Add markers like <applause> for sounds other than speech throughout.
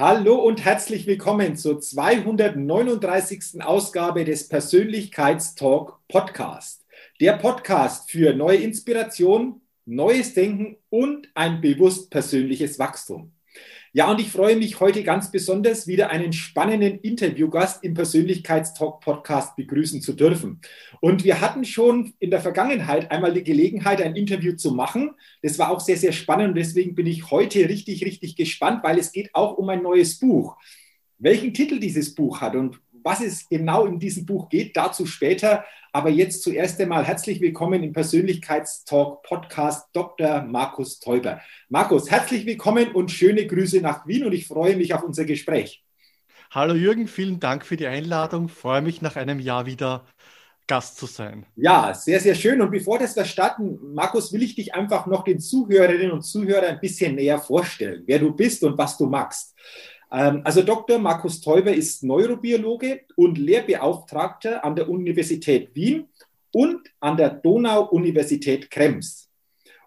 Hallo und herzlich willkommen zur 239. Ausgabe des Persönlichkeitstalk Podcast. Der Podcast für neue Inspiration, neues Denken und ein bewusst persönliches Wachstum. Ja, und ich freue mich heute ganz besonders, wieder einen spannenden Interviewgast im Persönlichkeitstalk-Podcast begrüßen zu dürfen. Und wir hatten schon in der Vergangenheit einmal die Gelegenheit, ein Interview zu machen. Das war auch sehr, sehr spannend und deswegen bin ich heute richtig, richtig gespannt, weil es geht auch um ein neues Buch. Welchen Titel dieses Buch hat und was es genau in diesem Buch geht, dazu später. Aber jetzt zuerst einmal herzlich willkommen im Persönlichkeitstalk Podcast Dr. Markus Teuber. Markus, herzlich willkommen und schöne Grüße nach Wien und ich freue mich auf unser Gespräch. Hallo Jürgen, vielen Dank für die Einladung. Freue mich nach einem Jahr wieder Gast zu sein. Ja, sehr, sehr schön. Und bevor das wir starten, Markus, will ich dich einfach noch den Zuhörerinnen und Zuhörern ein bisschen näher vorstellen, wer du bist und was du magst. Ähm, also Dr. Markus Teuber ist Neurobiologe und Lehrbeauftragter an der Universität Wien und an der Donau-Universität Krems.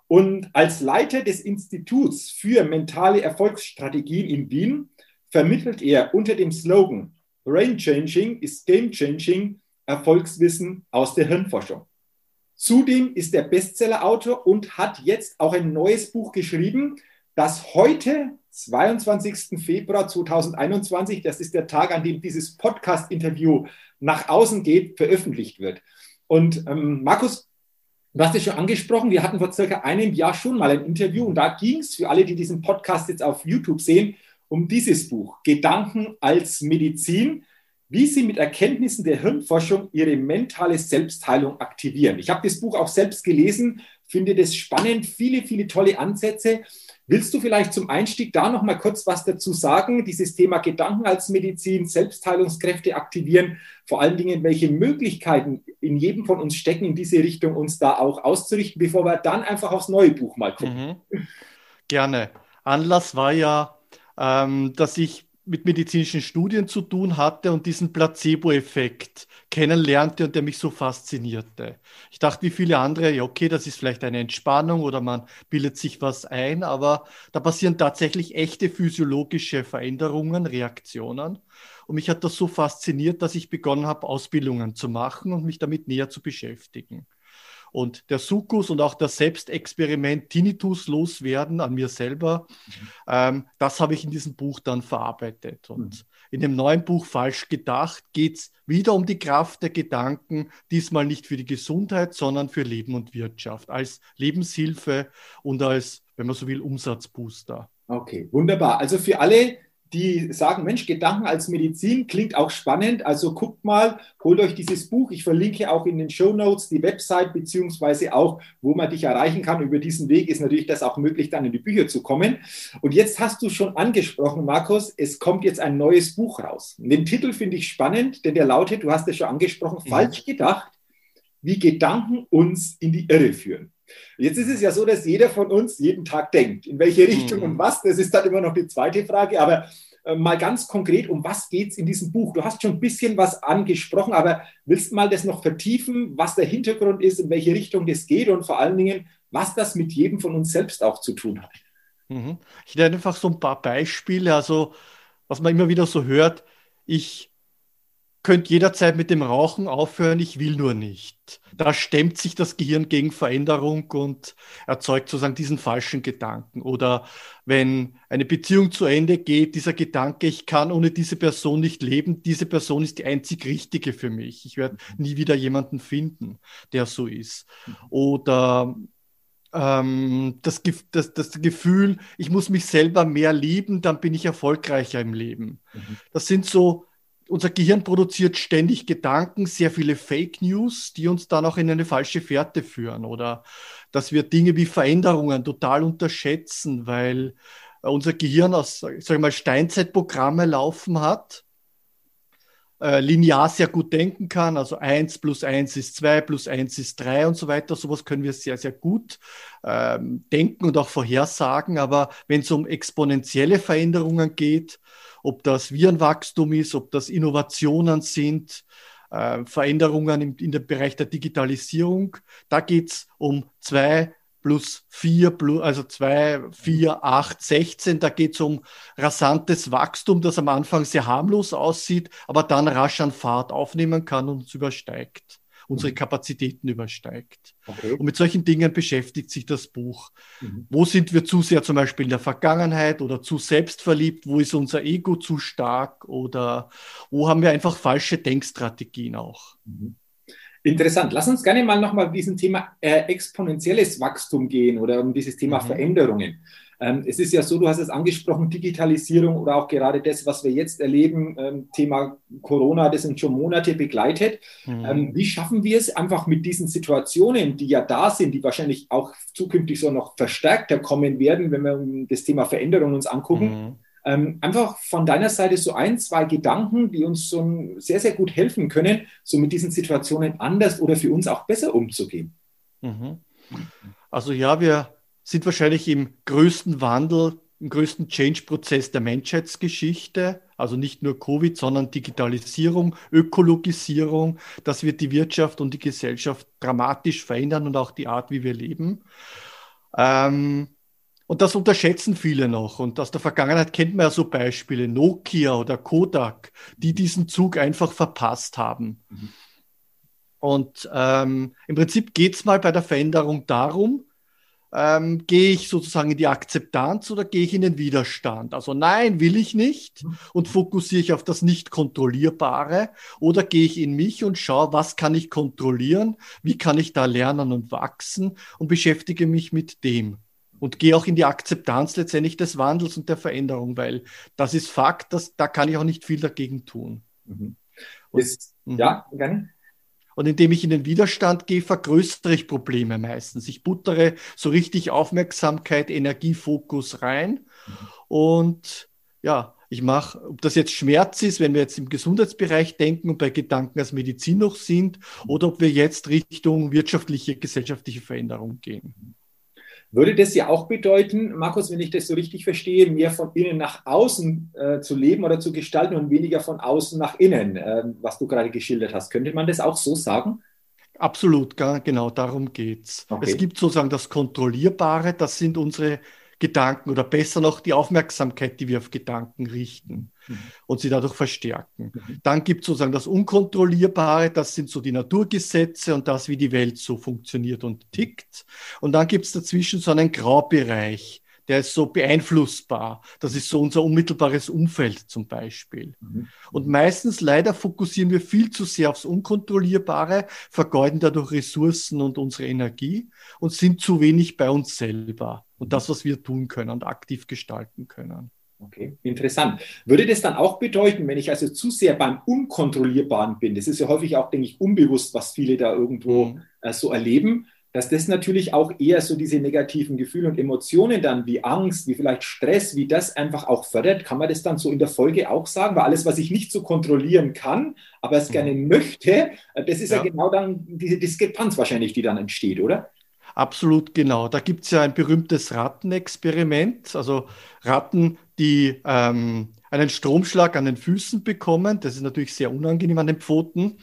Und als Leiter des Instituts für mentale Erfolgsstrategien in Wien vermittelt er unter dem Slogan Brain Changing is Game Changing Erfolgswissen aus der Hirnforschung. Zudem ist er Bestsellerautor und hat jetzt auch ein neues Buch geschrieben, das heute 22. Februar 2021, das ist der Tag, an dem dieses Podcast-Interview nach außen geht, veröffentlicht wird. Und ähm, Markus, du hast es schon angesprochen, wir hatten vor circa einem Jahr schon mal ein Interview und da ging es für alle, die diesen Podcast jetzt auf YouTube sehen, um dieses Buch, Gedanken als Medizin, wie sie mit Erkenntnissen der Hirnforschung ihre mentale Selbstheilung aktivieren. Ich habe das Buch auch selbst gelesen, finde das spannend, viele, viele tolle Ansätze. Willst du vielleicht zum Einstieg da noch mal kurz was dazu sagen? Dieses Thema Gedanken als Medizin, Selbstheilungskräfte aktivieren, vor allen Dingen, welche Möglichkeiten in jedem von uns stecken, in diese Richtung uns da auch auszurichten, bevor wir dann einfach aufs neue Buch mal gucken. Mhm. Gerne. Anlass war ja, ähm, dass ich mit medizinischen Studien zu tun hatte und diesen Placebo-Effekt kennenlernte und der mich so faszinierte. Ich dachte, wie viele andere, ja, okay, das ist vielleicht eine Entspannung oder man bildet sich was ein, aber da passieren tatsächlich echte physiologische Veränderungen, Reaktionen. Und mich hat das so fasziniert, dass ich begonnen habe, Ausbildungen zu machen und mich damit näher zu beschäftigen. Und der Sukkus und auch das Selbstexperiment Tinnitus loswerden an mir selber, mhm. ähm, das habe ich in diesem Buch dann verarbeitet. Und mhm. In dem neuen Buch Falsch gedacht geht es wieder um die Kraft der Gedanken, diesmal nicht für die Gesundheit, sondern für Leben und Wirtschaft, als Lebenshilfe und als, wenn man so will, Umsatzbooster. Okay, wunderbar. Also für alle, die sagen, Mensch, Gedanken als Medizin klingt auch spannend. Also guckt mal, holt euch dieses Buch. Ich verlinke auch in den Show Notes die Website, beziehungsweise auch, wo man dich erreichen kann. Über diesen Weg ist natürlich das auch möglich, dann in die Bücher zu kommen. Und jetzt hast du schon angesprochen, Markus, es kommt jetzt ein neues Buch raus. Den Titel finde ich spannend, denn der lautet, du hast es schon angesprochen, ja. falsch gedacht, wie Gedanken uns in die Irre führen. Jetzt ist es ja so, dass jeder von uns jeden Tag denkt. In welche Richtung mhm. und was, das ist dann immer noch die zweite Frage. Aber mal ganz konkret, um was geht es in diesem Buch? Du hast schon ein bisschen was angesprochen, aber willst du mal das noch vertiefen, was der Hintergrund ist, in welche Richtung das geht und vor allen Dingen, was das mit jedem von uns selbst auch zu tun hat? Mhm. Ich nenne einfach so ein paar Beispiele, also was man immer wieder so hört. Ich könnte jederzeit mit dem Rauchen aufhören, ich will nur nicht. Da stemmt sich das Gehirn gegen Veränderung und erzeugt sozusagen diesen falschen Gedanken. Oder wenn eine Beziehung zu Ende geht, dieser Gedanke, ich kann ohne diese Person nicht leben, diese Person ist die einzig richtige für mich. Ich werde nie wieder jemanden finden, der so ist. Oder ähm, das, das, das Gefühl, ich muss mich selber mehr lieben, dann bin ich erfolgreicher im Leben. Mhm. Das sind so unser Gehirn produziert ständig Gedanken, sehr viele Fake News, die uns dann auch in eine falsche Fährte führen oder dass wir Dinge wie Veränderungen total unterschätzen, weil unser Gehirn aus, sag ich mal, Steinzeitprogramme laufen hat, äh, linear sehr gut denken kann, also 1 plus 1 ist 2 plus 1 ist 3 und so weiter. Sowas können wir sehr, sehr gut ähm, denken und auch vorhersagen. Aber wenn es um exponentielle Veränderungen geht, ob das Virenwachstum ist, ob das Innovationen sind, äh, Veränderungen im, in dem Bereich der Digitalisierung. Da geht es um zwei plus vier, plus, also zwei, vier, acht, sechzehn. Da geht es um rasantes Wachstum, das am Anfang sehr harmlos aussieht, aber dann rasch an Fahrt aufnehmen kann und uns übersteigt unsere mhm. Kapazitäten übersteigt. Okay. Und mit solchen Dingen beschäftigt sich das Buch. Mhm. Wo sind wir zu sehr zum Beispiel in der Vergangenheit oder zu selbstverliebt? Wo ist unser Ego zu stark? Oder wo haben wir einfach falsche Denkstrategien auch? Mhm. Interessant. Lass uns gerne mal nochmal diesem Thema äh, exponentielles Wachstum gehen oder um dieses Thema mhm. Veränderungen. Ähm, es ist ja so, du hast es angesprochen, Digitalisierung oder auch gerade das, was wir jetzt erleben, ähm, Thema Corona, das uns schon Monate begleitet. Mhm. Ähm, wie schaffen wir es einfach mit diesen Situationen, die ja da sind, die wahrscheinlich auch zukünftig so noch verstärkter kommen werden, wenn wir das Thema Veränderung uns angucken? Mhm. Einfach von deiner Seite so ein, zwei Gedanken, die uns so sehr, sehr gut helfen können, so mit diesen Situationen anders oder für uns auch besser umzugehen. Mhm. Also ja, wir sind wahrscheinlich im größten Wandel, im größten Change-Prozess der Menschheitsgeschichte. Also nicht nur Covid, sondern Digitalisierung, Ökologisierung. Das wird die Wirtschaft und die Gesellschaft dramatisch verändern und auch die Art, wie wir leben. Ähm, und das unterschätzen viele noch. Und aus der Vergangenheit kennt man ja so Beispiele, Nokia oder Kodak, die diesen Zug einfach verpasst haben. Mhm. Und ähm, im Prinzip geht es mal bei der Veränderung darum, ähm, gehe ich sozusagen in die Akzeptanz oder gehe ich in den Widerstand? Also nein, will ich nicht und fokussiere ich auf das nicht kontrollierbare oder gehe ich in mich und schaue, was kann ich kontrollieren, wie kann ich da lernen und wachsen und beschäftige mich mit dem und gehe auch in die Akzeptanz letztendlich des Wandels und der Veränderung, weil das ist Fakt, dass, da kann ich auch nicht viel dagegen tun. Mhm. Und, ist, mhm. ja, gerne. Und indem ich in den Widerstand gehe, vergrößere ich Probleme meistens. Ich buttere so richtig Aufmerksamkeit, Energiefokus rein. Und ja, ich mache, ob das jetzt Schmerz ist, wenn wir jetzt im Gesundheitsbereich denken und bei Gedanken als Medizin noch sind, oder ob wir jetzt Richtung wirtschaftliche, gesellschaftliche Veränderung gehen. Würde das ja auch bedeuten, Markus, wenn ich das so richtig verstehe, mehr von innen nach außen äh, zu leben oder zu gestalten und weniger von außen nach innen, äh, was du gerade geschildert hast. Könnte man das auch so sagen? Absolut, genau darum geht es. Okay. Es gibt sozusagen das Kontrollierbare, das sind unsere Gedanken oder besser noch die Aufmerksamkeit, die wir auf Gedanken richten mhm. und sie dadurch verstärken. Mhm. Dann gibt es sozusagen das Unkontrollierbare, das sind so die Naturgesetze und das, wie die Welt so funktioniert und tickt. Und dann gibt es dazwischen so einen Graubereich, der ist so beeinflussbar. Das ist so unser unmittelbares Umfeld zum Beispiel. Mhm. Und meistens leider fokussieren wir viel zu sehr aufs Unkontrollierbare, vergeuden dadurch Ressourcen und unsere Energie und sind zu wenig bei uns selber und das, was wir tun können und aktiv gestalten können. Okay, interessant. Würde das dann auch bedeuten, wenn ich also zu sehr beim Unkontrollierbaren bin, das ist ja häufig auch, denke ich, unbewusst, was viele da irgendwo mhm. äh, so erleben, dass das natürlich auch eher so diese negativen Gefühle und Emotionen dann wie Angst, wie vielleicht Stress, wie das einfach auch fördert. Kann man das dann so in der Folge auch sagen? Weil alles, was ich nicht so kontrollieren kann, aber es gerne mhm. möchte, äh, das ist ja. ja genau dann diese Diskrepanz wahrscheinlich, die dann entsteht, oder? Absolut genau. Da gibt es ja ein berühmtes Rattenexperiment. Also Ratten, die ähm, einen Stromschlag an den Füßen bekommen. Das ist natürlich sehr unangenehm an den Pfoten.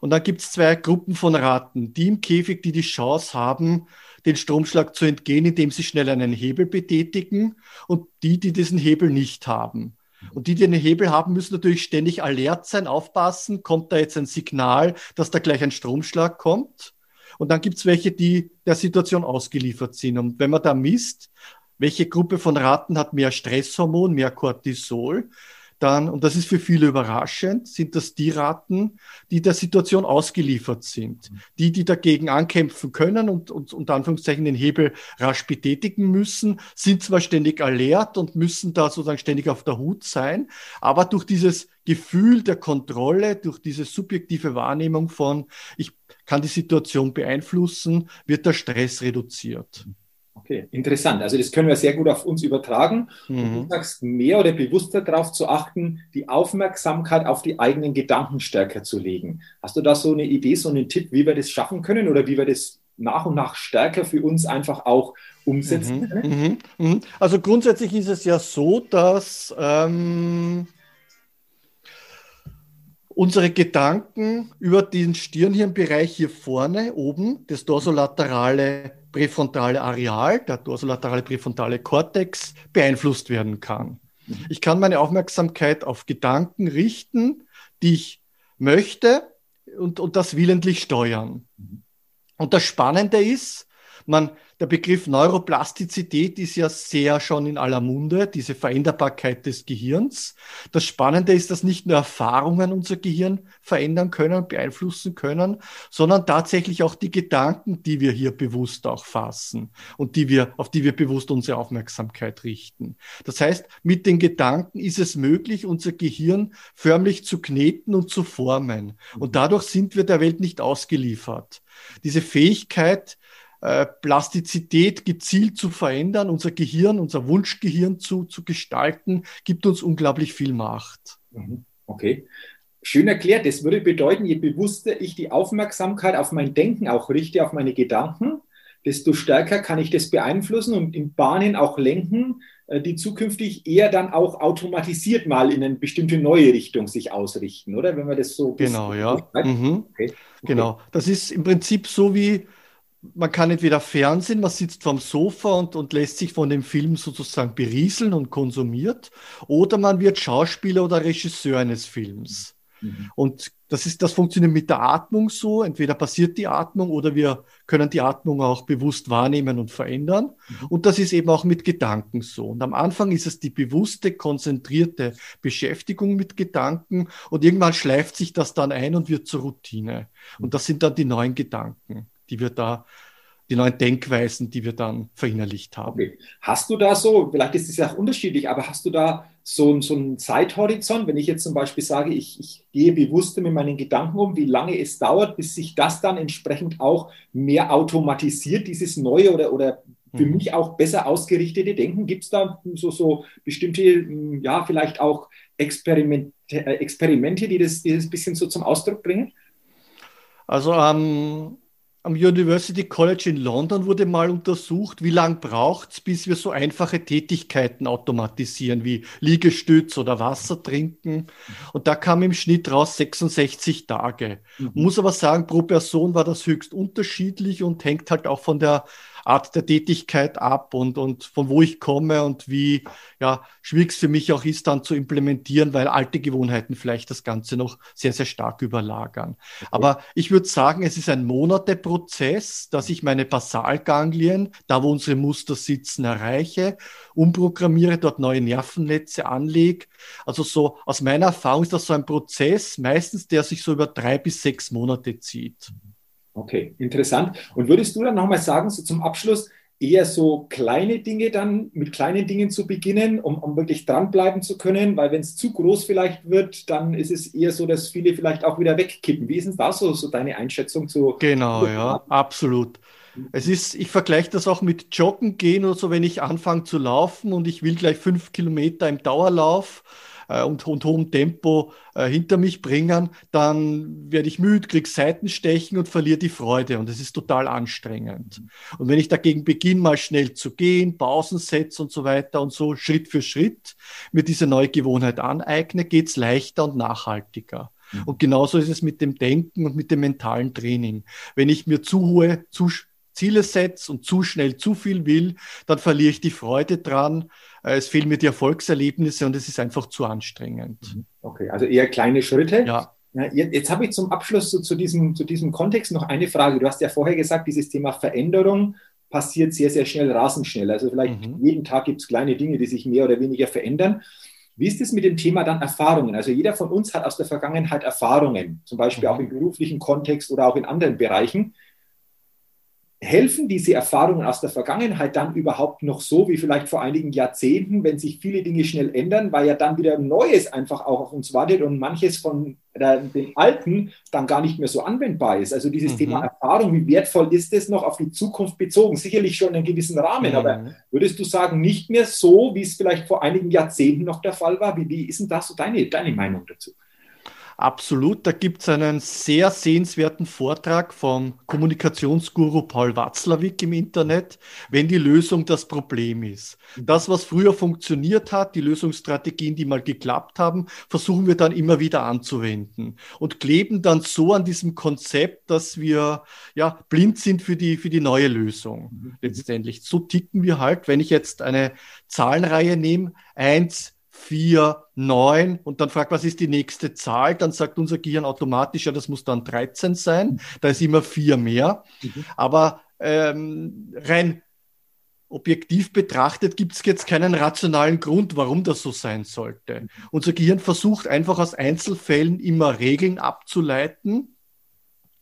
Und dann gibt es zwei Gruppen von Ratten, die im Käfig, die die Chance haben, den Stromschlag zu entgehen, indem sie schnell einen Hebel betätigen und die, die diesen Hebel nicht haben. Und die, die den Hebel haben, müssen natürlich ständig alert sein, aufpassen. Kommt da jetzt ein Signal, dass da gleich ein Stromschlag kommt? Und dann gibt es welche, die der Situation ausgeliefert sind. Und wenn man da misst, welche Gruppe von Ratten hat mehr Stresshormon, mehr Cortisol, dann, und das ist für viele überraschend, sind das die Ratten, die der Situation ausgeliefert sind. Die, die dagegen ankämpfen können und, und unter Anführungszeichen den Hebel rasch betätigen müssen, sind zwar ständig alert und müssen da sozusagen ständig auf der Hut sein, aber durch dieses Gefühl der Kontrolle, durch diese subjektive Wahrnehmung von, ich kann die Situation beeinflussen, wird der Stress reduziert. Okay, interessant. Also das können wir sehr gut auf uns übertragen. Mhm. Du sagst, mehr oder bewusster darauf zu achten, die Aufmerksamkeit auf die eigenen Gedanken stärker zu legen. Hast du da so eine Idee, so einen Tipp, wie wir das schaffen können oder wie wir das nach und nach stärker für uns einfach auch umsetzen mhm. können? Mhm. mhm. Also grundsätzlich ist es ja so, dass ähm, unsere Gedanken über den Stirnhirnbereich hier vorne oben, das dorsolaterale präfrontale Areal, der dorsolaterale präfrontale Kortex, beeinflusst werden kann. Mhm. Ich kann meine Aufmerksamkeit auf Gedanken richten, die ich möchte und, und das willentlich steuern. Mhm. Und das Spannende ist, man der Begriff Neuroplastizität ist ja sehr schon in aller Munde, diese Veränderbarkeit des Gehirns. Das Spannende ist, dass nicht nur Erfahrungen unser Gehirn verändern können, beeinflussen können, sondern tatsächlich auch die Gedanken, die wir hier bewusst auch fassen und die wir, auf die wir bewusst unsere Aufmerksamkeit richten. Das heißt, mit den Gedanken ist es möglich, unser Gehirn förmlich zu kneten und zu formen. Und dadurch sind wir der Welt nicht ausgeliefert. Diese Fähigkeit, äh, Plastizität gezielt zu verändern, unser Gehirn, unser Wunschgehirn zu, zu gestalten, gibt uns unglaublich viel Macht. Mhm. Okay. Schön erklärt. Das würde bedeuten, je bewusster ich die Aufmerksamkeit auf mein Denken auch richte, auf meine Gedanken, desto stärker kann ich das beeinflussen und in Bahnen auch lenken, äh, die zukünftig eher dann auch automatisiert mal in eine bestimmte neue Richtung sich ausrichten, oder? Wenn man das so. Genau, ja. Mhm. Okay. Okay. Genau. Das ist im Prinzip so wie man kann entweder Fernsehen, man sitzt vorm Sofa und, und lässt sich von dem Film sozusagen berieseln und konsumiert, oder man wird Schauspieler oder Regisseur eines Films. Mhm. Und das ist, das funktioniert mit der Atmung so. Entweder passiert die Atmung oder wir können die Atmung auch bewusst wahrnehmen und verändern. Mhm. Und das ist eben auch mit Gedanken so. Und am Anfang ist es die bewusste, konzentrierte Beschäftigung mit Gedanken und irgendwann schleift sich das dann ein und wird zur Routine. Und das sind dann die neuen Gedanken die wir da, die neuen Denkweisen, die wir dann verinnerlicht haben. Okay. Hast du da so, vielleicht ist es ja auch unterschiedlich, aber hast du da so, so einen Zeithorizont, wenn ich jetzt zum Beispiel sage, ich, ich gehe bewusster mit meinen Gedanken um, wie lange es dauert, bis sich das dann entsprechend auch mehr automatisiert, dieses neue oder, oder für mhm. mich auch besser ausgerichtete Denken? Gibt es da so, so bestimmte, ja, vielleicht auch Experimente, äh, Experimente die, das, die das ein bisschen so zum Ausdruck bringen? Also ähm, am University College in London wurde mal untersucht, wie lange braucht es, bis wir so einfache Tätigkeiten automatisieren, wie Liegestütz oder Wasser trinken. Und da kam im Schnitt raus 66 Tage. Mhm. Muss aber sagen, pro Person war das höchst unterschiedlich und hängt halt auch von der Art der Tätigkeit ab und, und von wo ich komme und wie ja, schwierig es für mich auch ist, dann zu implementieren, weil alte Gewohnheiten vielleicht das Ganze noch sehr, sehr stark überlagern. Aber ich würde sagen, es ist ein Monateprozess, dass ich meine Basalganglien, da wo unsere Muster sitzen, erreiche, umprogrammiere, dort neue Nervennetze anlege. Also so aus meiner Erfahrung ist das so ein Prozess, meistens der sich so über drei bis sechs Monate zieht. Okay, interessant. Und würdest du dann nochmal sagen, so zum Abschluss, eher so kleine Dinge dann mit kleinen Dingen zu beginnen, um, um wirklich dranbleiben zu können? Weil wenn es zu groß vielleicht wird, dann ist es eher so, dass viele vielleicht auch wieder wegkippen. Wie ist denn da so, so deine Einschätzung zu? Genau, ja, absolut. Es ist, ich vergleiche das auch mit Joggen gehen oder so, wenn ich anfange zu laufen und ich will gleich fünf Kilometer im Dauerlauf äh, und, und hohem Tempo äh, hinter mich bringen, dann werde ich müde, kriege Seitenstechen und verliere die Freude und es ist total anstrengend. Und wenn ich dagegen beginne, mal schnell zu gehen, Pausen setze und so weiter und so Schritt für Schritt mir diese neue Gewohnheit aneigne, geht es leichter und nachhaltiger. Und genauso ist es mit dem Denken und mit dem mentalen Training. Wenn ich mir zu hohe, zu Ziele setze und zu schnell zu viel will, dann verliere ich die Freude dran. Äh, es fehlen mir die Erfolgserlebnisse und es ist einfach zu anstrengend. Mhm. Okay, also eher kleine Schritte. Ja. Jetzt, habe ich zum Abschluss zu, zu, diesem, zu diesem Kontext noch eine Frage. Du hast ja vorher gesagt, dieses Thema Veränderung passiert sehr, sehr schnell, rasend schnell. Also vielleicht mhm. jeden Tag gibt es kleine Dinge, die sich mehr oder weniger verändern. Wie ist es mit dem Thema dann Erfahrungen? Also jeder von uns hat aus der Vergangenheit Erfahrungen, zum Beispiel mhm. auch im beruflichen Kontext oder auch in anderen Bereichen helfen diese Erfahrungen aus der Vergangenheit dann überhaupt noch so wie vielleicht vor einigen Jahrzehnten, wenn sich viele Dinge schnell ändern, weil ja dann wieder Neues einfach auch auf uns wartet und manches von den Alten dann gar nicht mehr so anwendbar ist. Also dieses mhm. Thema Erfahrung, wie wertvoll ist es noch auf die Zukunft bezogen? Sicherlich schon in einem gewissen Rahmen, mhm. aber würdest du sagen, nicht mehr so, wie es vielleicht vor einigen Jahrzehnten noch der Fall war? Wie, wie ist denn da so deine, deine Meinung dazu? Absolut, da gibt es einen sehr sehenswerten Vortrag vom Kommunikationsguru Paul Watzlawick im Internet, wenn die Lösung das Problem ist. Das, was früher funktioniert hat, die Lösungsstrategien, die mal geklappt haben, versuchen wir dann immer wieder anzuwenden und kleben dann so an diesem Konzept, dass wir ja blind sind für die, für die neue Lösung. Mhm. Letztendlich. So ticken wir halt, wenn ich jetzt eine Zahlenreihe nehme, eins 4, 9 und dann fragt, was ist die nächste Zahl? Dann sagt unser Gehirn automatisch, ja, das muss dann 13 sein. Da ist immer 4 mehr. Mhm. Aber ähm, rein objektiv betrachtet gibt es jetzt keinen rationalen Grund, warum das so sein sollte. Mhm. Unser Gehirn versucht einfach aus Einzelfällen immer Regeln abzuleiten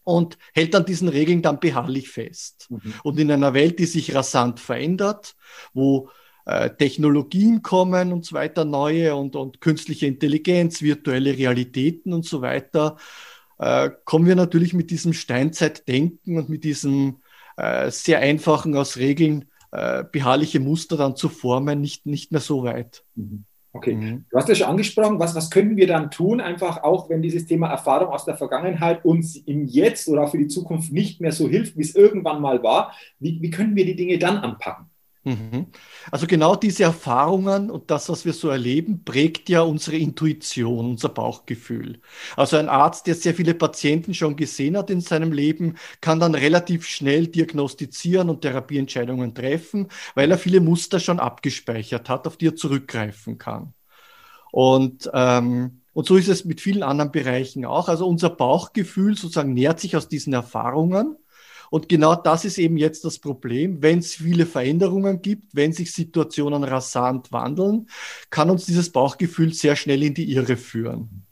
und hält an diesen Regeln dann beharrlich fest. Mhm. Und in einer Welt, die sich rasant verändert, wo äh, Technologien kommen und so weiter, neue und, und künstliche Intelligenz, virtuelle Realitäten und so weiter, äh, kommen wir natürlich mit diesem Steinzeitdenken und mit diesem äh, sehr einfachen aus Regeln beharrliche Muster dann zu formen, nicht, nicht mehr so weit. Mhm. Okay, mhm. du hast ja schon angesprochen, was, was können wir dann tun, einfach auch wenn dieses Thema Erfahrung aus der Vergangenheit uns im Jetzt oder auch für die Zukunft nicht mehr so hilft, wie es irgendwann mal war. Wie, wie können wir die Dinge dann anpacken? Mhm. Also genau diese Erfahrungen und das, was wir so erleben, prägt ja unsere Intuition, unser Bauchgefühl. Also ein Arzt, der sehr viele Patienten schon gesehen hat in seinem Leben, kann dann relativ schnell diagnostizieren und Therapieentscheidungen treffen, weil er viele Muster schon abgespeichert hat, auf die er zurückgreifen kann. Und ähm, und so ist es mit vielen anderen Bereichen auch. Also unser Bauchgefühl sozusagen nährt sich aus diesen Erfahrungen und genau das ist eben jetzt das Problem. Wenn es viele Veränderungen gibt, wenn sich Situationen rasant wandeln, kann uns dieses Bauchgefühl sehr schnell in die Irre führen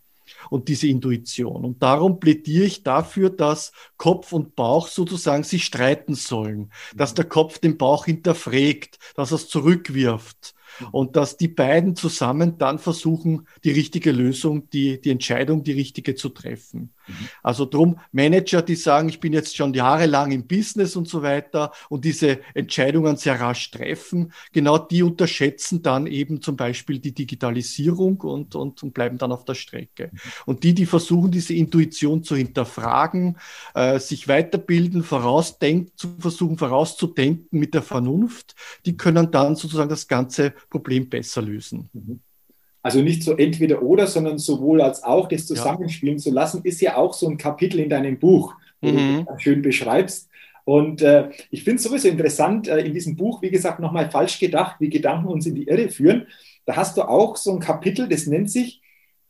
und diese Intuition. Und darum plädiere ich dafür, dass Kopf und Bauch sozusagen sich streiten sollen, dass der Kopf den Bauch hinterfragt, dass er es zurückwirft, und dass die beiden zusammen dann versuchen, die richtige Lösung, die, die Entscheidung, die richtige zu treffen. Mhm. Also drum Manager, die sagen, ich bin jetzt schon jahrelang im Business und so weiter und diese Entscheidungen sehr rasch treffen, genau die unterschätzen dann eben zum Beispiel die Digitalisierung und, und, und bleiben dann auf der Strecke. Mhm. Und die, die versuchen, diese Intuition zu hinterfragen, äh, sich weiterbilden, vorausdenken, zu versuchen vorauszudenken mit der Vernunft, die können dann sozusagen das ganze Problem besser lösen. Mhm. Also nicht so entweder oder, sondern sowohl als auch das zusammenspielen ja. zu lassen, ist ja auch so ein Kapitel in deinem Buch, wo mhm. du schön beschreibst. Und äh, ich finde es sowieso interessant, äh, in diesem Buch, wie gesagt, nochmal falsch gedacht, wie Gedanken uns in die Irre führen. Da hast du auch so ein Kapitel, das nennt sich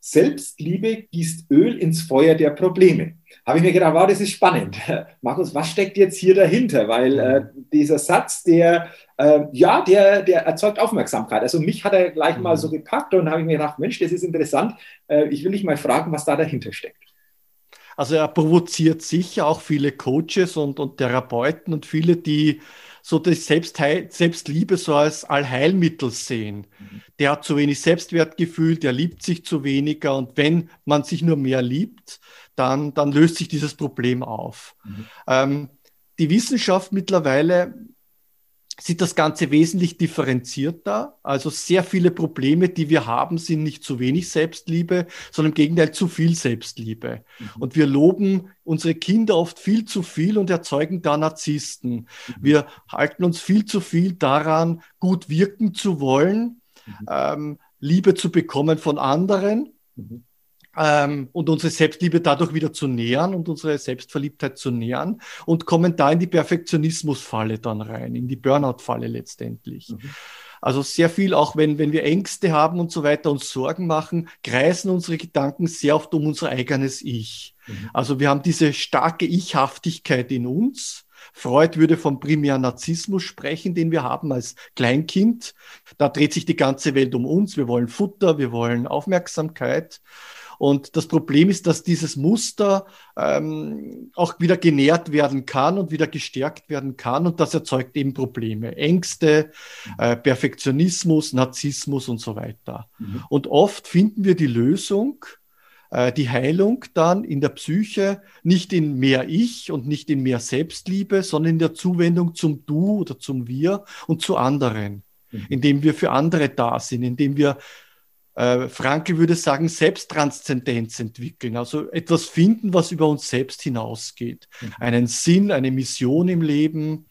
Selbstliebe gießt Öl ins Feuer der Probleme. Habe ich mir gedacht, wow, das ist spannend. <laughs> Markus, was steckt jetzt hier dahinter? Weil äh, dieser Satz, der, äh, ja, der, der erzeugt Aufmerksamkeit. Also mich hat er gleich mal so mhm. gepackt und habe ich mir gedacht, Mensch, das ist interessant. Äh, ich will dich mal fragen, was da dahinter steckt. Also er provoziert sicher auch viele Coaches und, und Therapeuten und viele, die so die Selbstheil Selbstliebe so als Allheilmittel sehen. Mhm. Der hat zu wenig Selbstwertgefühl, der liebt sich zu weniger und wenn man sich nur mehr liebt, dann, dann löst sich dieses Problem auf. Mhm. Ähm, die Wissenschaft mittlerweile sieht das Ganze wesentlich differenzierter. Also sehr viele Probleme, die wir haben, sind nicht zu wenig Selbstliebe, sondern im Gegenteil zu viel Selbstliebe. Mhm. Und wir loben unsere Kinder oft viel zu viel und erzeugen da Narzissten. Mhm. Wir halten uns viel zu viel daran, gut wirken zu wollen, mhm. ähm, Liebe zu bekommen von anderen. Ähm, und unsere Selbstliebe dadurch wieder zu nähern und unsere Selbstverliebtheit zu nähern und kommen da in die Perfektionismusfalle dann rein, in die Burnout-Falle letztendlich. Mhm. Also sehr viel, auch wenn, wenn wir Ängste haben und so weiter, uns Sorgen machen, kreisen unsere Gedanken sehr oft um unser eigenes Ich. Mhm. Also wir haben diese starke Ich-Haftigkeit in uns. Freud würde vom primären Narzissmus sprechen, den wir haben als Kleinkind. Da dreht sich die ganze Welt um uns. Wir wollen Futter, wir wollen Aufmerksamkeit. Und das Problem ist, dass dieses Muster ähm, auch wieder genährt werden kann und wieder gestärkt werden kann. Und das erzeugt eben Probleme. Ängste, äh, Perfektionismus, Narzissmus und so weiter. Mhm. Und oft finden wir die Lösung, äh, die Heilung dann in der Psyche nicht in mehr Ich und nicht in mehr Selbstliebe, sondern in der Zuwendung zum Du oder zum Wir und zu anderen, mhm. indem wir für andere da sind, indem wir äh, Franke würde sagen, Selbsttranszendenz entwickeln, also etwas finden, was über uns selbst hinausgeht. Mhm. Einen Sinn, eine Mission im Leben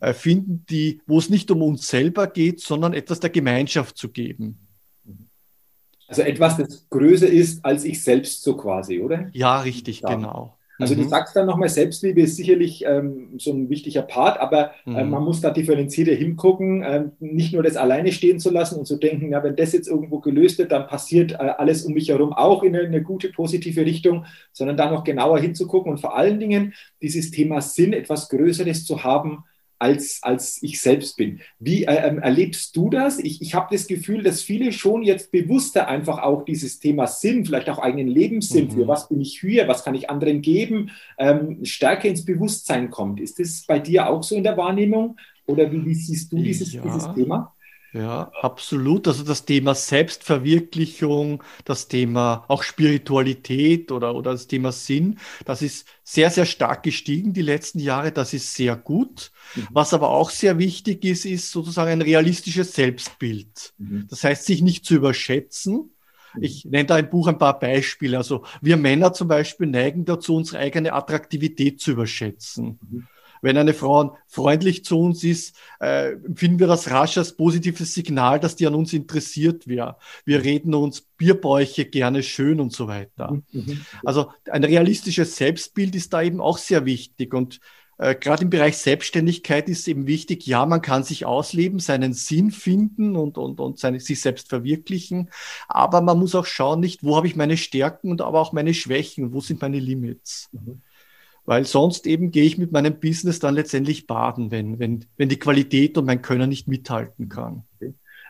äh, finden, die, wo es nicht um uns selber geht, sondern etwas der Gemeinschaft zu geben. Also etwas, das größer ist als ich selbst so quasi, oder? Ja, richtig, ja. genau. Also mhm. du sagst dann nochmal, Selbstliebe ist sicherlich ähm, so ein wichtiger Part, aber äh, mhm. man muss da differenzierter hingucken, äh, nicht nur das alleine stehen zu lassen und zu denken, ja, wenn das jetzt irgendwo gelöst wird, dann passiert äh, alles um mich herum auch in eine, eine, gute, positive Richtung, sondern da noch genauer hinzugucken und vor allen Dingen dieses Thema Sinn, etwas Größeres zu haben, als, als ich selbst bin. Wie äh, ähm, erlebst du das? Ich, ich habe das Gefühl, dass viele schon jetzt bewusster einfach auch dieses Thema Sinn, vielleicht auch eigenen Lebenssinn, mhm. für was bin ich hier, was kann ich anderen geben, ähm, stärker ins Bewusstsein kommt. Ist das bei dir auch so in der Wahrnehmung? Oder wie, wie siehst du dieses, ja. dieses Thema? Ja, absolut. Also das Thema Selbstverwirklichung, das Thema auch Spiritualität oder, oder das Thema Sinn, das ist sehr, sehr stark gestiegen die letzten Jahre. Das ist sehr gut. Mhm. Was aber auch sehr wichtig ist, ist sozusagen ein realistisches Selbstbild. Mhm. Das heißt, sich nicht zu überschätzen. Mhm. Ich nenne da im Buch ein paar Beispiele. Also wir Männer zum Beispiel neigen dazu, unsere eigene Attraktivität zu überschätzen. Mhm. Wenn eine Frau freundlich zu uns ist, äh, empfinden wir das rasch als positives Signal, dass die an uns interessiert wäre. Wir reden uns Bierbäuche gerne schön und so weiter. Mhm, mhm. Also ein realistisches Selbstbild ist da eben auch sehr wichtig und äh, Gerade im Bereich Selbstständigkeit ist eben wichtig, ja, man kann sich ausleben, seinen Sinn finden und, und, und seine, sich selbst verwirklichen, aber man muss auch schauen, nicht, wo habe ich meine Stärken und aber auch meine Schwächen, wo sind meine Limits. Mhm weil sonst eben gehe ich mit meinem Business dann letztendlich baden, wenn, wenn, wenn die Qualität und mein Können nicht mithalten kann.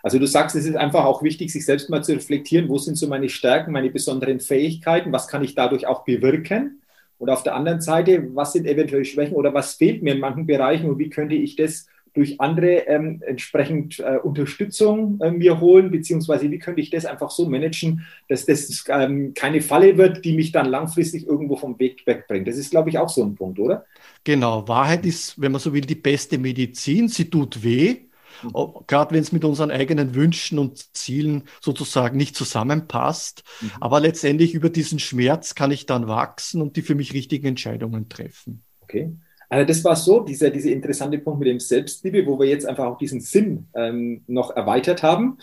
Also du sagst, es ist einfach auch wichtig, sich selbst mal zu reflektieren, wo sind so meine Stärken, meine besonderen Fähigkeiten, was kann ich dadurch auch bewirken? Und auf der anderen Seite, was sind eventuell Schwächen oder was fehlt mir in manchen Bereichen und wie könnte ich das durch andere ähm, entsprechend äh, Unterstützung äh, mir holen, beziehungsweise wie könnte ich das einfach so managen, dass das ähm, keine Falle wird, die mich dann langfristig irgendwo vom Weg wegbringt. Das ist, glaube ich, auch so ein Punkt, oder? Genau, Wahrheit ist, wenn man so will, die beste Medizin. Sie tut weh, mhm. gerade wenn es mit unseren eigenen Wünschen und Zielen sozusagen nicht zusammenpasst. Mhm. Aber letztendlich über diesen Schmerz kann ich dann wachsen und die für mich richtigen Entscheidungen treffen. Okay. Also das war so, dieser, dieser interessante Punkt mit dem Selbstliebe, wo wir jetzt einfach auch diesen Sinn ähm, noch erweitert haben.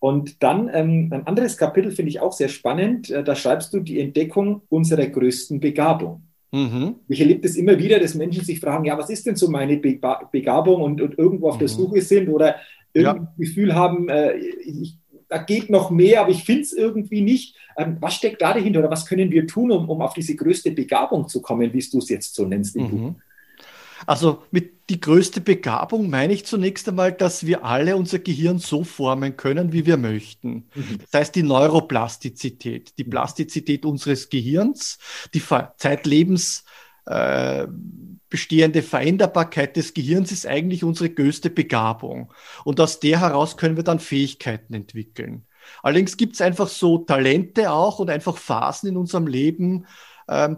Und dann ähm, ein anderes Kapitel finde ich auch sehr spannend. Äh, da schreibst du die Entdeckung unserer größten Begabung. Mhm. Ich erlebe das immer wieder, dass Menschen sich fragen, ja, was ist denn so meine Be Begabung und, und, irgendwo auf mhm. der Suche sind oder irgendwie ja. Gefühl haben, äh, ich, da geht noch mehr, aber ich finde es irgendwie nicht. Ähm, was steckt da dahinter oder was können wir tun, um, um auf diese größte Begabung zu kommen, wie du es jetzt so nennst? Mhm. Also mit die größte Begabung meine ich zunächst einmal, dass wir alle unser Gehirn so formen können, wie wir möchten. Mhm. Das heißt, die Neuroplastizität, die Plastizität unseres Gehirns, die zeitlebens äh, bestehende Veränderbarkeit des Gehirns ist eigentlich unsere größte Begabung. Und aus der heraus können wir dann Fähigkeiten entwickeln. Allerdings gibt es einfach so Talente auch und einfach Phasen in unserem Leben,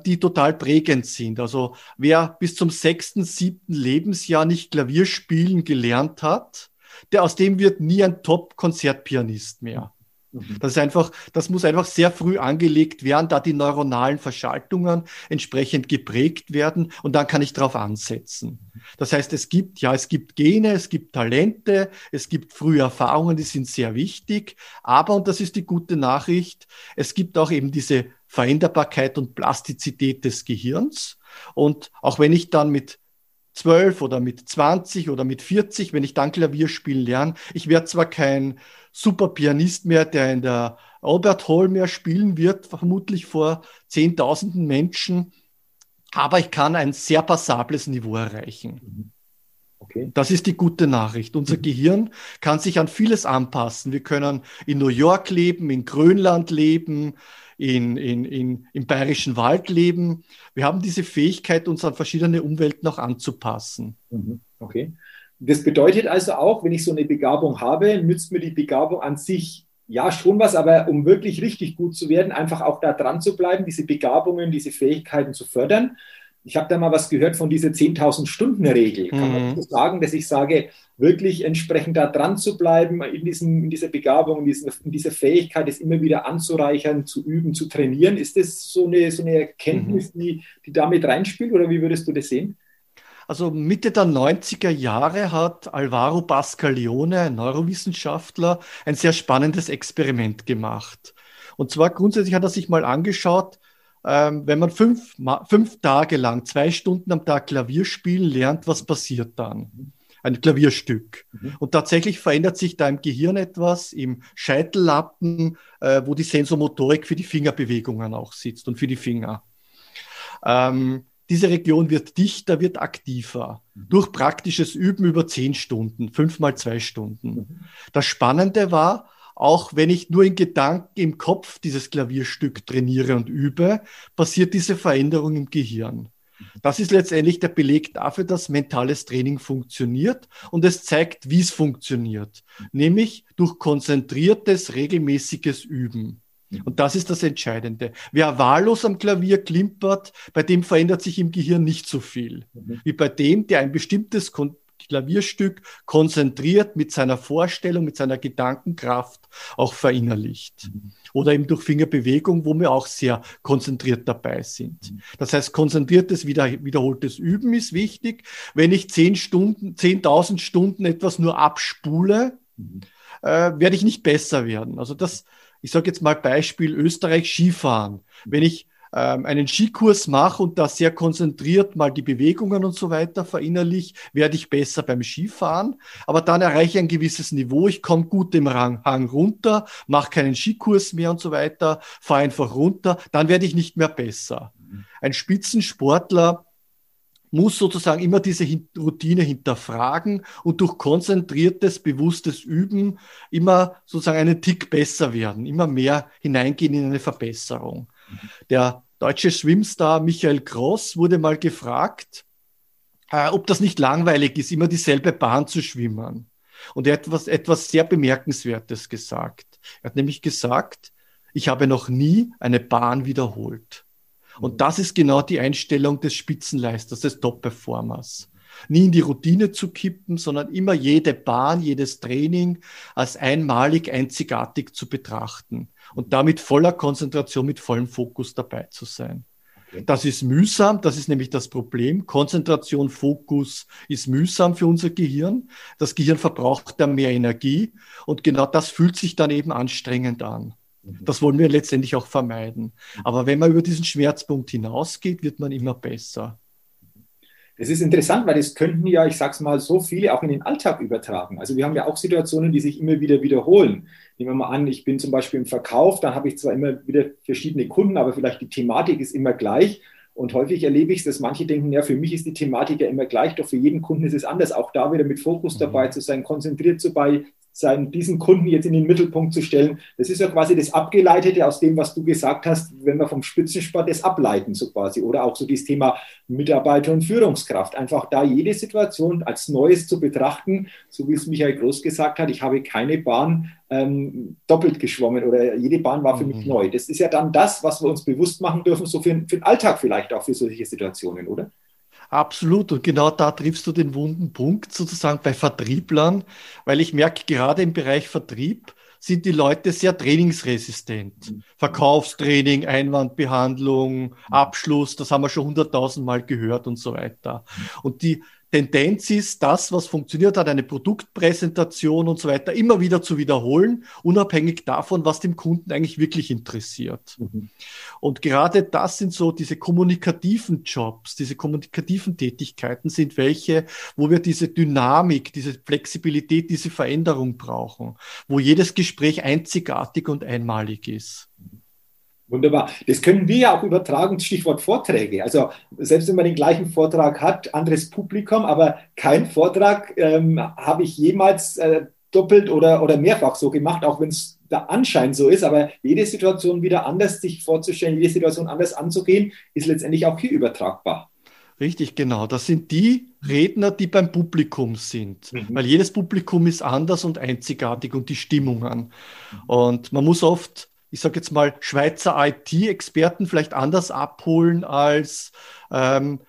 die total prägend sind. Also wer bis zum sechsten, siebten Lebensjahr nicht Klavier spielen gelernt hat, der aus dem wird nie ein Top-Konzertpianist mehr. Mhm. Das ist einfach, das muss einfach sehr früh angelegt werden, da die neuronalen Verschaltungen entsprechend geprägt werden und dann kann ich darauf ansetzen. Das heißt, es gibt, ja, es gibt Gene, es gibt Talente, es gibt frühe Erfahrungen, die sind sehr wichtig, aber, und das ist die gute Nachricht, es gibt auch eben diese Veränderbarkeit und Plastizität des Gehirns. Und auch wenn ich dann mit 12 oder mit 20 oder mit 40, wenn ich dann Klavier spielen lerne, ich werde zwar kein super Pianist mehr, der in der Albert Hall mehr spielen wird, vermutlich vor Zehntausenden Menschen, aber ich kann ein sehr passables Niveau erreichen. Mhm. Okay. Das ist die gute Nachricht. Unser mhm. Gehirn kann sich an vieles anpassen. Wir können in New York leben, in Grönland leben, in, in, in, im bayerischen Wald leben. Wir haben diese Fähigkeit, uns an verschiedene Umwelten auch anzupassen. Mhm. Okay. Das bedeutet also auch, wenn ich so eine Begabung habe, nützt mir die Begabung an sich ja schon was, aber um wirklich richtig gut zu werden, einfach auch da dran zu bleiben, diese Begabungen, diese Fähigkeiten zu fördern ich habe da mal was gehört von dieser 10.000 Stunden Regel. Kann mhm. man so sagen, dass ich sage, wirklich entsprechend da dran zu bleiben, in, diesem, in dieser Begabung, in, diesen, in dieser Fähigkeit, es immer wieder anzureichern, zu üben, zu trainieren. Ist das so eine, so eine Erkenntnis, mhm. die, die damit reinspielt oder wie würdest du das sehen? Also Mitte der 90er Jahre hat Alvaro Pascalione, ein Neurowissenschaftler, ein sehr spannendes Experiment gemacht. Und zwar grundsätzlich hat er sich mal angeschaut, ähm, wenn man fünf, fünf Tage lang, zwei Stunden am Tag Klavier spielen lernt, was passiert dann? Ein Klavierstück. Mhm. Und tatsächlich verändert sich da im Gehirn etwas, im Scheitellappen, äh, wo die Sensomotorik für die Fingerbewegungen auch sitzt und für die Finger. Ähm, diese Region wird dichter, wird aktiver. Mhm. Durch praktisches Üben über zehn Stunden, fünf mal zwei Stunden. Mhm. Das Spannende war, auch wenn ich nur in Gedanken im Kopf dieses Klavierstück trainiere und übe, passiert diese Veränderung im Gehirn. Das ist letztendlich der Beleg dafür, dass mentales Training funktioniert und es zeigt, wie es funktioniert, nämlich durch konzentriertes, regelmäßiges Üben. Und das ist das Entscheidende. Wer wahllos am Klavier klimpert, bei dem verändert sich im Gehirn nicht so viel, mhm. wie bei dem, der ein bestimmtes Klavierstück konzentriert mit seiner Vorstellung, mit seiner Gedankenkraft auch verinnerlicht. Mhm. Oder eben durch Fingerbewegung, wo wir auch sehr konzentriert dabei sind. Mhm. Das heißt, konzentriertes, wiederholtes Üben ist wichtig. Wenn ich zehn Stunden, 10.000 Stunden etwas nur abspule, mhm. äh, werde ich nicht besser werden. Also das, ich sage jetzt mal Beispiel Österreich Skifahren. Wenn ich ähm, einen Skikurs mache und da sehr konzentriert mal die Bewegungen und so weiter verinnerlich, werde ich besser beim Skifahren. Aber dann erreiche ich ein gewisses Niveau, ich komme gut im Rang, Hang runter, mache keinen Skikurs mehr und so weiter, fahre einfach runter, dann werde ich nicht mehr besser. Ein Spitzensportler muss sozusagen immer diese Routine hinterfragen und durch konzentriertes, bewusstes Üben immer sozusagen einen Tick besser werden, immer mehr hineingehen in eine Verbesserung. Der deutsche Schwimmstar Michael Gross wurde mal gefragt, äh, ob das nicht langweilig ist, immer dieselbe Bahn zu schwimmen. Und er hat etwas, etwas sehr Bemerkenswertes gesagt. Er hat nämlich gesagt, ich habe noch nie eine Bahn wiederholt. Und das ist genau die Einstellung des Spitzenleisters, des Top-Performers nie in die Routine zu kippen, sondern immer jede Bahn, jedes Training als einmalig, einzigartig zu betrachten und damit voller Konzentration, mit vollem Fokus dabei zu sein. Das ist mühsam, das ist nämlich das Problem. Konzentration, Fokus ist mühsam für unser Gehirn. Das Gehirn verbraucht dann mehr Energie und genau das fühlt sich dann eben anstrengend an. Mhm. Das wollen wir letztendlich auch vermeiden. Aber wenn man über diesen Schmerzpunkt hinausgeht, wird man immer besser. Das ist interessant, weil das könnten ja, ich sag's mal, so viele auch in den Alltag übertragen. Also wir haben ja auch Situationen, die sich immer wieder wiederholen. Nehmen wir mal an, ich bin zum Beispiel im Verkauf, dann habe ich zwar immer wieder verschiedene Kunden, aber vielleicht die Thematik ist immer gleich. Und häufig erlebe ich es, dass manche denken, ja, für mich ist die Thematik ja immer gleich, doch für jeden Kunden ist es anders. Auch da wieder mit Fokus dabei mhm. zu sein, konzentriert zu bei, sein, diesen Kunden jetzt in den Mittelpunkt zu stellen. Das ist ja quasi das Abgeleitete aus dem, was du gesagt hast, wenn wir vom Spitzensport das ableiten, so quasi. Oder auch so dieses Thema Mitarbeiter und Führungskraft. Einfach da jede Situation als Neues zu betrachten, so wie es Michael Groß gesagt hat, ich habe keine Bahn ähm, doppelt geschwommen oder jede Bahn war für mhm. mich neu. Das ist ja dann das, was wir uns bewusst machen dürfen, so für, für den Alltag vielleicht auch für solche Situationen, oder? Absolut. Und genau da triffst du den wunden Punkt sozusagen bei Vertrieblern, weil ich merke, gerade im Bereich Vertrieb sind die Leute sehr trainingsresistent. Mhm. Verkaufstraining, Einwandbehandlung, mhm. Abschluss, das haben wir schon hunderttausend Mal gehört und so weiter. Und die, Tendenz ist, das, was funktioniert hat, eine Produktpräsentation und so weiter, immer wieder zu wiederholen, unabhängig davon, was dem Kunden eigentlich wirklich interessiert. Mhm. Und gerade das sind so diese kommunikativen Jobs, diese kommunikativen Tätigkeiten sind welche, wo wir diese Dynamik, diese Flexibilität, diese Veränderung brauchen, wo jedes Gespräch einzigartig und einmalig ist. Wunderbar. Das können wir ja auch übertragen, Stichwort Vorträge. Also selbst wenn man den gleichen Vortrag hat, anderes Publikum, aber kein Vortrag ähm, habe ich jemals äh, doppelt oder, oder mehrfach so gemacht, auch wenn es der Anschein so ist. Aber jede Situation wieder anders sich vorzustellen, jede Situation anders anzugehen, ist letztendlich auch hier übertragbar. Richtig, genau. Das sind die Redner, die beim Publikum sind, mhm. weil jedes Publikum ist anders und einzigartig und die Stimmungen. Und man muss oft ich sage jetzt mal, Schweizer IT-Experten vielleicht anders abholen als ähm,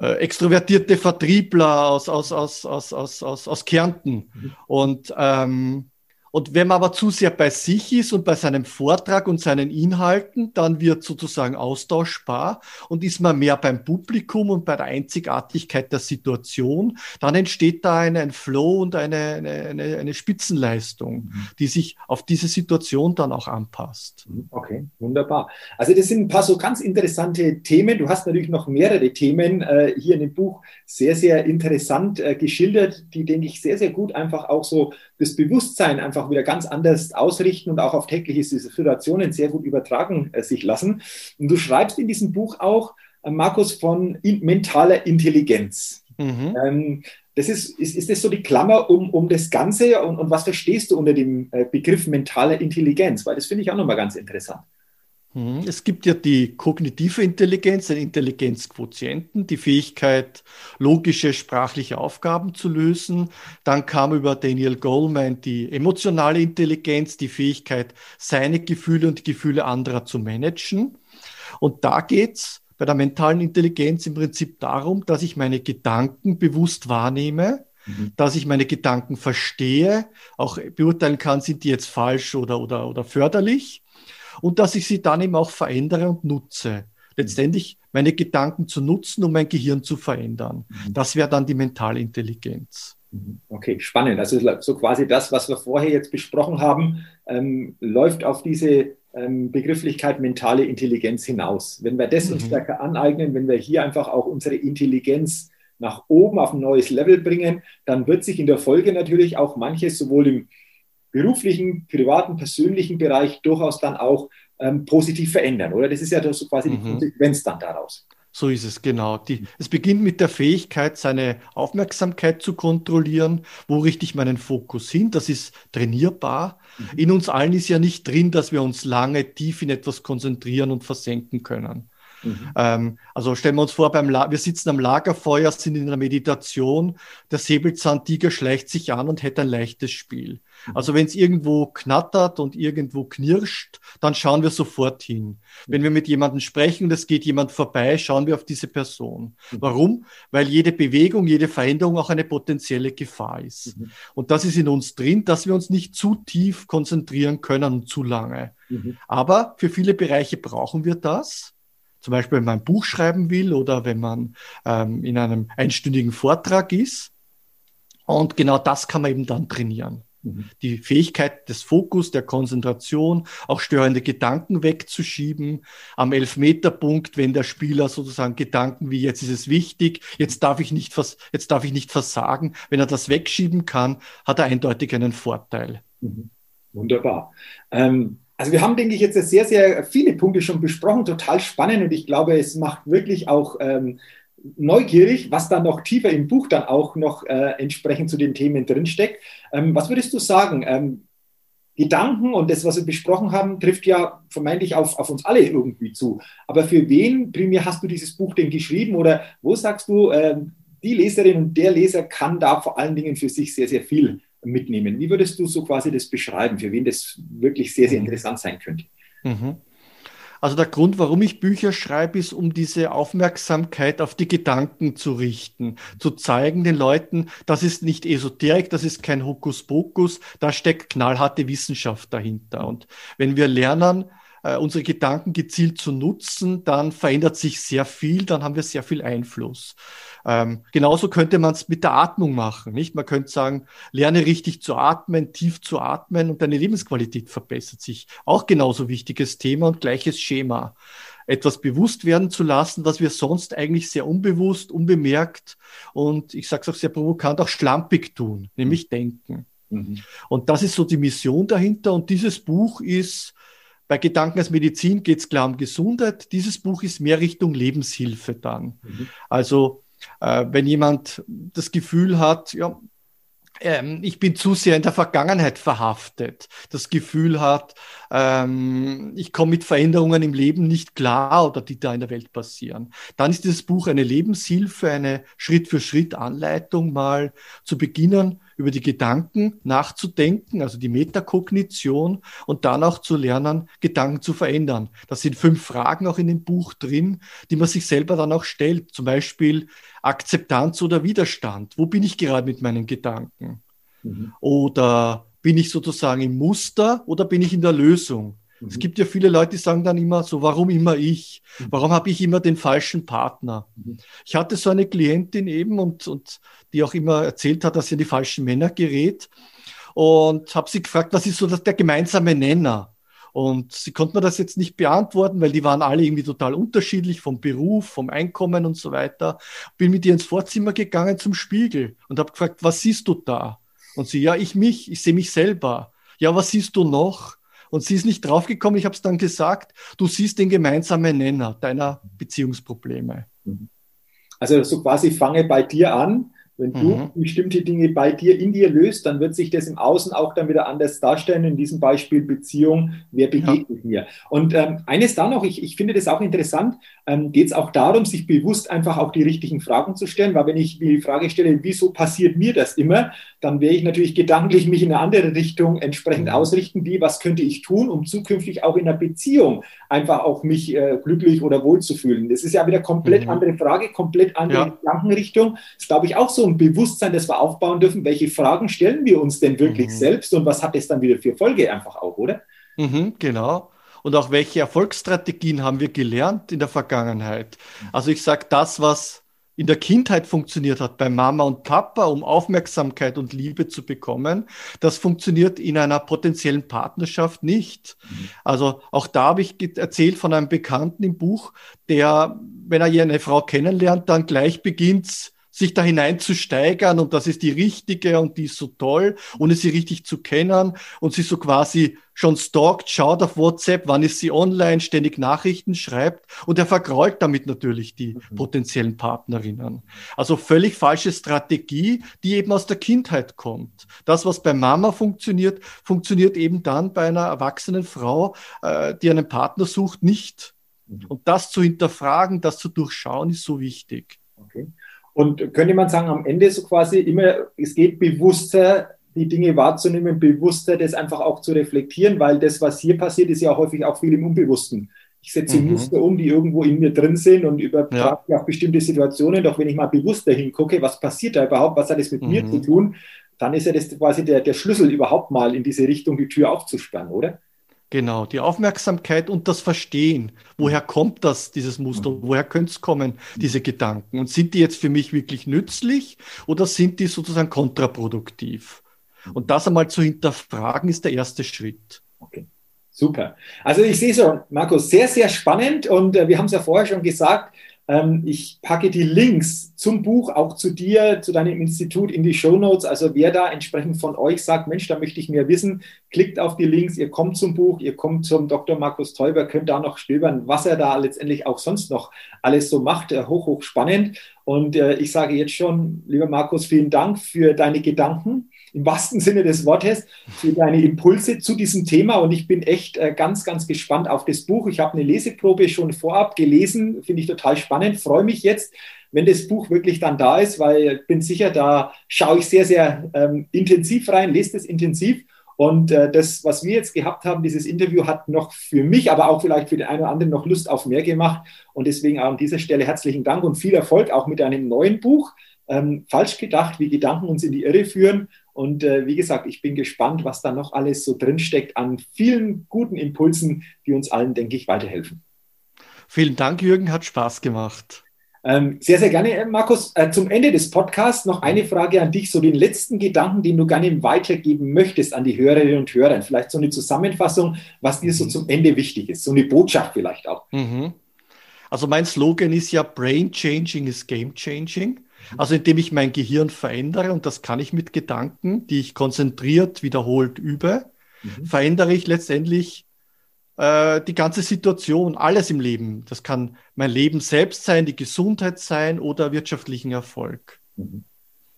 äh, extrovertierte Vertriebler aus, aus, aus, aus, aus, aus, aus Kärnten. Mhm. Und ähm, und wenn man aber zu sehr bei sich ist und bei seinem Vortrag und seinen Inhalten, dann wird sozusagen austauschbar und ist man mehr beim Publikum und bei der Einzigartigkeit der Situation, dann entsteht da ein, ein Flow und eine, eine, eine, Spitzenleistung, mhm. die sich auf diese Situation dann auch anpasst. Mhm. Okay, wunderbar. Also das sind ein paar so ganz interessante Themen. Du hast natürlich noch mehrere Themen äh, hier in dem Buch sehr, sehr interessant äh, geschildert, die, denke ich, sehr, sehr gut einfach auch so das Bewusstsein einfach wieder ganz anders ausrichten und auch auf tägliche Situationen sehr gut übertragen äh, sich lassen. Und du schreibst in diesem Buch auch, äh, Markus, von in, mentaler Intelligenz. Mhm. Ähm, das ist, ist, ist das so die Klammer um, um das Ganze und, und was verstehst du unter dem äh, Begriff mentaler Intelligenz? Weil das finde ich auch nochmal ganz interessant. Mhm. Es gibt ja die kognitive Intelligenz, den Intelligenzquotienten, die Fähigkeit, logische sprachliche Aufgaben zu lösen. Dann kam über Daniel Goleman die emotionale Intelligenz, die Fähigkeit, seine Gefühle und die Gefühle anderer zu managen. Und da geht's bei der mentalen Intelligenz im Prinzip darum, dass ich meine Gedanken bewusst wahrnehme, mhm. dass ich meine Gedanken verstehe, auch beurteilen kann, sind die jetzt falsch oder, oder, oder förderlich und dass ich sie dann eben auch verändere und nutze. Letztendlich meine Gedanken zu nutzen, um mein Gehirn zu verändern. Mhm. Das wäre dann die mentale Intelligenz. Mhm. Okay, spannend. Also so quasi das, was wir vorher jetzt besprochen haben, ähm, läuft auf diese ähm, Begrifflichkeit mentale Intelligenz hinaus. Wenn wir das mhm. uns stärker aneignen, wenn wir hier einfach auch unsere Intelligenz nach oben auf ein neues Level bringen, dann wird sich in der Folge natürlich auch manches sowohl im beruflichen, privaten, persönlichen Bereich durchaus dann auch ähm, positiv verändern, oder? Das ist ja so quasi mhm. die Konsequenz dann daraus. So ist es, genau. Die, es beginnt mit der Fähigkeit, seine Aufmerksamkeit zu kontrollieren. Wo richte ich meinen Fokus hin? Das ist trainierbar. Mhm. In uns allen ist ja nicht drin, dass wir uns lange tief in etwas konzentrieren und versenken können. Mhm. Ähm, also stellen wir uns vor, beim wir sitzen am Lagerfeuer, sind in einer Meditation, der Säbelzahntiger schleicht sich an und hätte ein leichtes Spiel. Also wenn es irgendwo knattert und irgendwo knirscht, dann schauen wir sofort hin. Wenn wir mit jemandem sprechen und es geht jemand vorbei, schauen wir auf diese Person. Warum? Weil jede Bewegung, jede Veränderung auch eine potenzielle Gefahr ist. Mhm. Und das ist in uns drin, dass wir uns nicht zu tief konzentrieren können und zu lange. Mhm. Aber für viele Bereiche brauchen wir das zum Beispiel wenn man ein Buch schreiben will oder wenn man ähm, in einem einstündigen Vortrag ist. Und genau das kann man eben dann trainieren. Mhm. Die Fähigkeit des Fokus, der Konzentration, auch störende Gedanken wegzuschieben. Am Elfmeterpunkt, wenn der Spieler sozusagen Gedanken wie jetzt ist es wichtig, jetzt darf ich nicht, vers jetzt darf ich nicht versagen. Wenn er das wegschieben kann, hat er eindeutig einen Vorteil. Mhm. Wunderbar. Ähm, also wir haben, denke ich, jetzt sehr, sehr viele Punkte schon besprochen, total spannend und ich glaube, es macht wirklich auch ähm, neugierig, was da noch tiefer im Buch dann auch noch äh, entsprechend zu den Themen drinsteckt. Ähm, was würdest du sagen? Ähm, Gedanken und das, was wir besprochen haben, trifft ja vermeintlich auf, auf uns alle irgendwie zu. Aber für wen primär hast du dieses Buch denn geschrieben oder wo sagst du, äh, die Leserin und der Leser kann da vor allen Dingen für sich sehr, sehr viel mitnehmen. Wie würdest du so quasi das beschreiben, für wen das wirklich sehr, sehr mhm. interessant sein könnte? Mhm. Also der Grund, warum ich Bücher schreibe, ist, um diese Aufmerksamkeit auf die Gedanken zu richten, zu zeigen den Leuten, das ist nicht Esoterik, das ist kein Hokuspokus, da steckt knallharte Wissenschaft dahinter. Und wenn wir lernen, äh, unsere Gedanken gezielt zu nutzen, dann verändert sich sehr viel, dann haben wir sehr viel Einfluss. Ähm, genauso könnte man es mit der Atmung machen, nicht? Man könnte sagen, lerne richtig zu atmen, tief zu atmen und deine Lebensqualität verbessert sich. Auch genauso wichtiges Thema und gleiches Schema. Etwas bewusst werden zu lassen, was wir sonst eigentlich sehr unbewusst, unbemerkt und ich sage es auch sehr provokant, auch schlampig tun, nämlich denken. Mhm. Und das ist so die Mission dahinter. Und dieses Buch ist bei Gedanken als Medizin geht es klar um Gesundheit. Dieses Buch ist mehr Richtung Lebenshilfe dann. Mhm. Also äh, wenn jemand das Gefühl hat, ja, ähm, ich bin zu sehr in der Vergangenheit verhaftet, das Gefühl hat, ähm, ich komme mit Veränderungen im Leben nicht klar oder die da in der Welt passieren, dann ist dieses Buch eine Lebenshilfe, eine Schritt-für-Schritt-Anleitung, mal zu beginnen, über die Gedanken nachzudenken, also die Metakognition und dann auch zu lernen, Gedanken zu verändern. Das sind fünf Fragen auch in dem Buch drin, die man sich selber dann auch stellt. Zum Beispiel Akzeptanz oder Widerstand. Wo bin ich gerade mit meinen Gedanken? Mhm. Oder bin ich sozusagen im Muster oder bin ich in der Lösung? Es mhm. gibt ja viele Leute, die sagen dann immer so, warum immer ich? Mhm. Warum habe ich immer den falschen Partner? Mhm. Ich hatte so eine Klientin eben und, und die auch immer erzählt hat, dass sie an die falschen Männer gerät und habe sie gefragt, was ist so der gemeinsame Nenner? Und sie konnte mir das jetzt nicht beantworten, weil die waren alle irgendwie total unterschiedlich vom Beruf, vom Einkommen und so weiter. Bin mit ihr ins Vorzimmer gegangen zum Spiegel und habe gefragt, was siehst du da? Und sie, ja, ich mich, ich sehe mich selber. Ja, was siehst du noch? Und sie ist nicht draufgekommen, ich habe es dann gesagt, du siehst den gemeinsamen Nenner deiner Beziehungsprobleme. Also so quasi fange bei dir an wenn du mhm. bestimmte Dinge bei dir, in dir löst, dann wird sich das im Außen auch dann wieder anders darstellen. In diesem Beispiel Beziehung, wer begegnet ja. mir? Und ähm, eines da noch, ich, ich finde das auch interessant, ähm, geht es auch darum, sich bewusst einfach auch die richtigen Fragen zu stellen, weil wenn ich die Frage stelle, wieso passiert mir das immer, dann werde ich natürlich gedanklich mich in eine andere Richtung entsprechend mhm. ausrichten, wie, was könnte ich tun, um zukünftig auch in einer Beziehung einfach auch mich äh, glücklich oder wohl zu fühlen. Das ist ja wieder komplett mhm. andere Frage, komplett andere ja. Gedankenrichtung. Das ist, glaube ich, auch so ein Bewusstsein, das wir aufbauen dürfen. Welche Fragen stellen wir uns denn wirklich mhm. selbst und was hat es dann wieder für Folge einfach auch, oder? Mhm, genau. Und auch welche Erfolgsstrategien haben wir gelernt in der Vergangenheit? Mhm. Also ich sage, das, was in der Kindheit funktioniert hat bei Mama und Papa, um Aufmerksamkeit und Liebe zu bekommen, das funktioniert in einer potenziellen Partnerschaft nicht. Mhm. Also auch da habe ich erzählt von einem Bekannten im Buch, der, wenn er hier eine Frau kennenlernt, dann gleich beginnt, sich da hineinzusteigern und das ist die richtige und die ist so toll, ohne sie richtig zu kennen und sie so quasi schon stalkt, schaut auf WhatsApp, wann ist sie online, ständig Nachrichten schreibt und er vergrault damit natürlich die mhm. potenziellen Partnerinnen. Also völlig falsche Strategie, die eben aus der Kindheit kommt. Das, was bei Mama funktioniert, funktioniert eben dann bei einer erwachsenen Frau, äh, die einen Partner sucht, nicht. Mhm. Und das zu hinterfragen, das zu durchschauen, ist so wichtig. Und könnte man sagen, am Ende so quasi immer, es geht bewusster, die Dinge wahrzunehmen, bewusster das einfach auch zu reflektieren, weil das, was hier passiert, ist ja häufig auch viel im Unbewussten. Ich setze mhm. Muster um, die irgendwo in mir drin sind und übertrage ja. auf bestimmte Situationen. Doch wenn ich mal bewusster hingucke, was passiert da überhaupt, was hat das mit mhm. mir zu tun, dann ist ja das quasi der, der Schlüssel überhaupt mal in diese Richtung die Tür aufzusperren, oder? Genau, die Aufmerksamkeit und das Verstehen. Woher kommt das, dieses Muster? Woher könnte es kommen, diese Gedanken? Und sind die jetzt für mich wirklich nützlich oder sind die sozusagen kontraproduktiv? Und das einmal zu hinterfragen, ist der erste Schritt. Okay. Super. Also ich sehe schon, Markus, sehr, sehr spannend. Und äh, wir haben es ja vorher schon gesagt, ich packe die Links zum Buch, auch zu dir, zu deinem Institut in die Show Notes. Also wer da entsprechend von euch sagt, Mensch, da möchte ich mehr wissen, klickt auf die Links, ihr kommt zum Buch, ihr kommt zum Dr. Markus Teuber, könnt da noch stöbern, was er da letztendlich auch sonst noch alles so macht. Äh, hoch, hoch spannend. Und äh, ich sage jetzt schon, lieber Markus, vielen Dank für deine Gedanken im wahrsten Sinne des Wortes für deine Impulse zu diesem Thema. Und ich bin echt äh, ganz, ganz gespannt auf das Buch. Ich habe eine Leseprobe schon vorab gelesen, finde ich total spannend. Freue mich jetzt, wenn das Buch wirklich dann da ist, weil ich bin sicher, da schaue ich sehr, sehr ähm, intensiv rein, lese es intensiv. Und äh, das, was wir jetzt gehabt haben, dieses Interview hat noch für mich, aber auch vielleicht für den einen oder anderen noch Lust auf mehr gemacht. Und deswegen an dieser Stelle herzlichen Dank und viel Erfolg auch mit einem neuen Buch ähm, falsch gedacht, wie Gedanken uns in die Irre führen. Und äh, wie gesagt, ich bin gespannt, was da noch alles so drinsteckt an vielen guten Impulsen, die uns allen, denke ich, weiterhelfen. Vielen Dank, Jürgen, hat Spaß gemacht. Ähm, sehr, sehr gerne, äh, Markus. Äh, zum Ende des Podcasts noch eine Frage an dich, so den letzten Gedanken, den du gerne weitergeben möchtest an die Hörerinnen und Hörer. Vielleicht so eine Zusammenfassung, was dir so mhm. zum Ende wichtig ist, so eine Botschaft vielleicht auch. Mhm. Also mein Slogan ist ja Brain Changing is Game Changing. Also indem ich mein Gehirn verändere, und das kann ich mit Gedanken, die ich konzentriert wiederholt übe, mhm. verändere ich letztendlich äh, die ganze Situation, alles im Leben. Das kann mein Leben selbst sein, die Gesundheit sein oder wirtschaftlichen Erfolg. Mhm.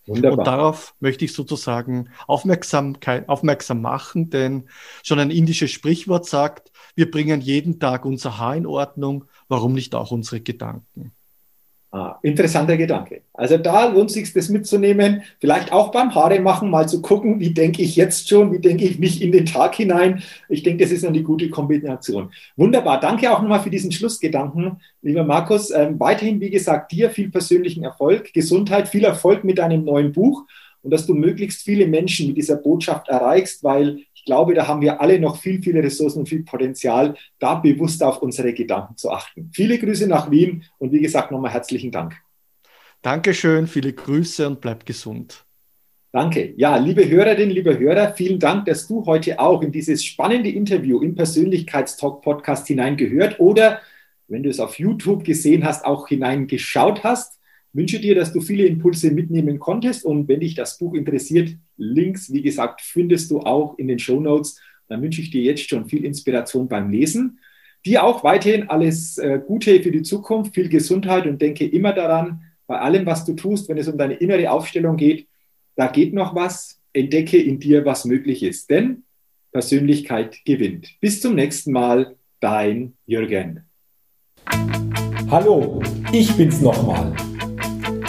Wunderbar. Und darauf möchte ich sozusagen Aufmerksamkeit, aufmerksam machen, denn schon ein indisches Sprichwort sagt, wir bringen jeden Tag unser Haar in Ordnung, warum nicht auch unsere Gedanken? Ah, interessanter Gedanke. Also da lohnt sich das mitzunehmen, vielleicht auch beim Haare machen, mal zu gucken, wie denke ich jetzt schon, wie denke ich nicht in den Tag hinein. Ich denke, das ist eine gute Kombination. Wunderbar, danke auch nochmal für diesen Schlussgedanken, lieber Markus. Ähm, weiterhin, wie gesagt, dir viel persönlichen Erfolg, Gesundheit, viel Erfolg mit deinem neuen Buch und dass du möglichst viele Menschen mit dieser Botschaft erreichst, weil ich glaube, da haben wir alle noch viel, viele Ressourcen und viel Potenzial, da bewusst auf unsere Gedanken zu achten. Viele Grüße nach Wien und wie gesagt nochmal herzlichen Dank. Dankeschön, viele Grüße und bleib gesund. Danke. Ja, liebe Hörerinnen, liebe Hörer, vielen Dank, dass du heute auch in dieses spannende Interview im Persönlichkeitstalk-Podcast hineingehört oder, wenn du es auf YouTube gesehen hast, auch hineingeschaut hast wünsche dir, dass du viele Impulse mitnehmen konntest und wenn dich das Buch interessiert, Links, wie gesagt, findest du auch in den Show Notes. Dann wünsche ich dir jetzt schon viel Inspiration beim Lesen. Dir auch weiterhin alles äh, Gute für die Zukunft, viel Gesundheit und denke immer daran, bei allem, was du tust, wenn es um deine innere Aufstellung geht, da geht noch was. Entdecke in dir, was möglich ist. Denn Persönlichkeit gewinnt. Bis zum nächsten Mal, dein Jürgen. Hallo, ich bin's nochmal.